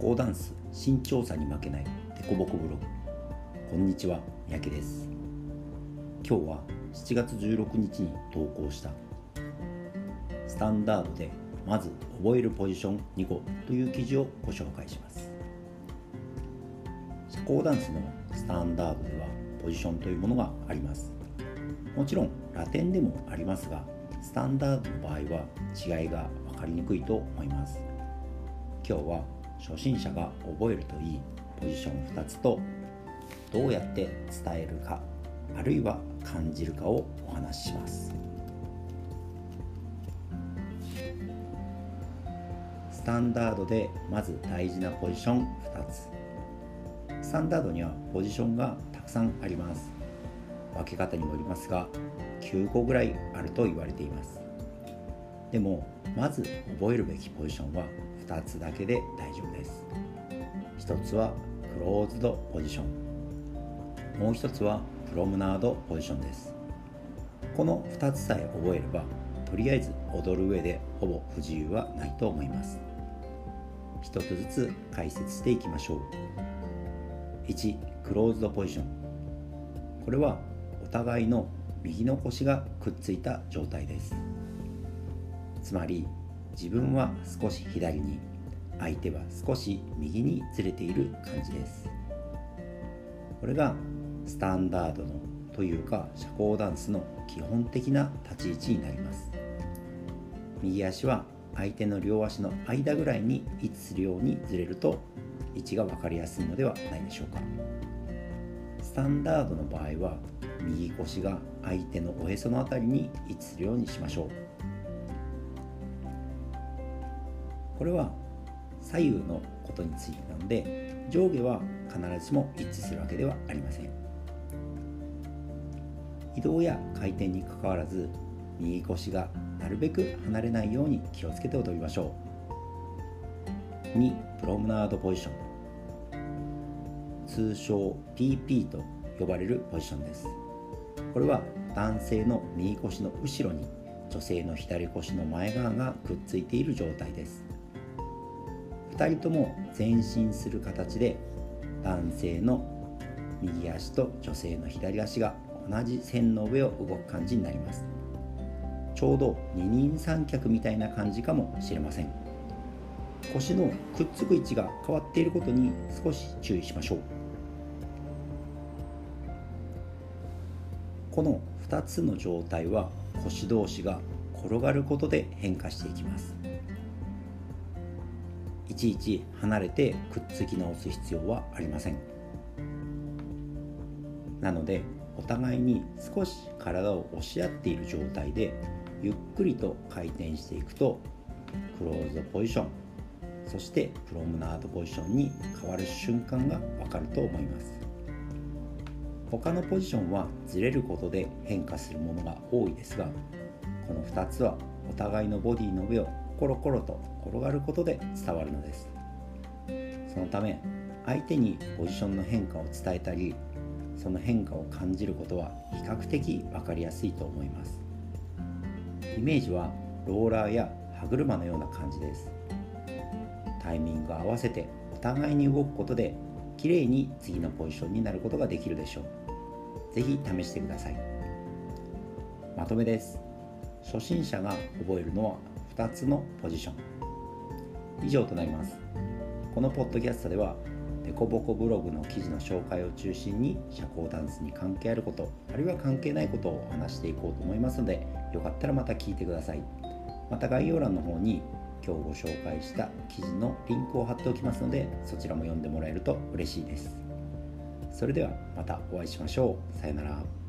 交ダンス身長差に負けないデコボコブログ。こんにちは三宅です。今日は7月16日に投稿したスタンダードでまず覚えるポジション2個という記事をご紹介します。社交ダンスのスタンダードではポジションというものがあります。もちろんラテンでもありますがスタンダードの場合は違いが分かりにくいと思います。今日は初心者が覚えるといいポジション2つとどうやって伝えるかあるいは感じるかをお話しします。スタンダードでまず大事なポジション2つ。スタンダードにはポジションがたくさんあります。分け方にもよりますが9個ぐらいあると言われています。でもまず覚えるべきポジションは2つだけで大丈夫です。1つはクローズドポジション。もう1つはプロムナードポジションです。この2つさえ覚えればとりあえず踊る上でほぼ不自由はないと思います。1つずつ解説していきましょう。1クローズドポジション。これはお互いの右の腰がくっついた状態です。つまり自分は少し左に相手は少し右にずれている感じです。これがスタンダードのというか社交ダンスの基本的な立ち位置になります。右足は相手の両足の間ぐらいに位置するようにずれると位置が分かりやすいのではないでしょうか。スタンダードの場合は右腰が相手のおへその辺りに位置するようにしましょう。これは左右のことについてなので上下は必ずしも一致するわけではありません。移動や回転にかかわらず右腰がなるべく離れないように気をつけて踊りましょう。2プロムナードポジション。通称 PP と呼ばれるポジションです。これは男性の右腰の後ろに女性の左腰の前側がくっついている状態です。2人とも前進する形で男性の右足と女性の左足が同じ線の上を動く感じになります。ちょうど二人三脚みたいな感じかもしれません。腰のくっつく位置が変わっていることに少し注意しましょう。この2つの状態は腰同士が転がることで変化していきます。いちいち離れてくっつき直す必要はありません。なのでお互いに少し体を押し合っている状態でゆっくりと回転していくとクローズドポジションそしてプロムナードポジションに変わる瞬間がわかると思います。他のポジションはずれることで変化するものが多いですがこの2つはお互いのボディの上をコロコロと転がることで伝わるのです。そのため相手にポジションの変化を伝えたりその変化を感じることは比較的分かりやすいと思います。イメージはローラーや歯車のような感じです。タイミングを合わせてお互いに動くことで綺麗に次のポジションになることができるでしょう。是非試してください。まとめです。初心者が覚えるのは2つのポジション。以上となります。このポッドキャストではデコボコブログの記事の紹介を中心に社交ダンスに関係あることあるいは関係ないことを話していこうと思いますのでよかったらまた聞いてください。また概要欄の方に今日ご紹介した記事のリンクを貼っておきますのでそちらも読んでもらえると嬉しいです。それではまたお会いしましょう。さよなら。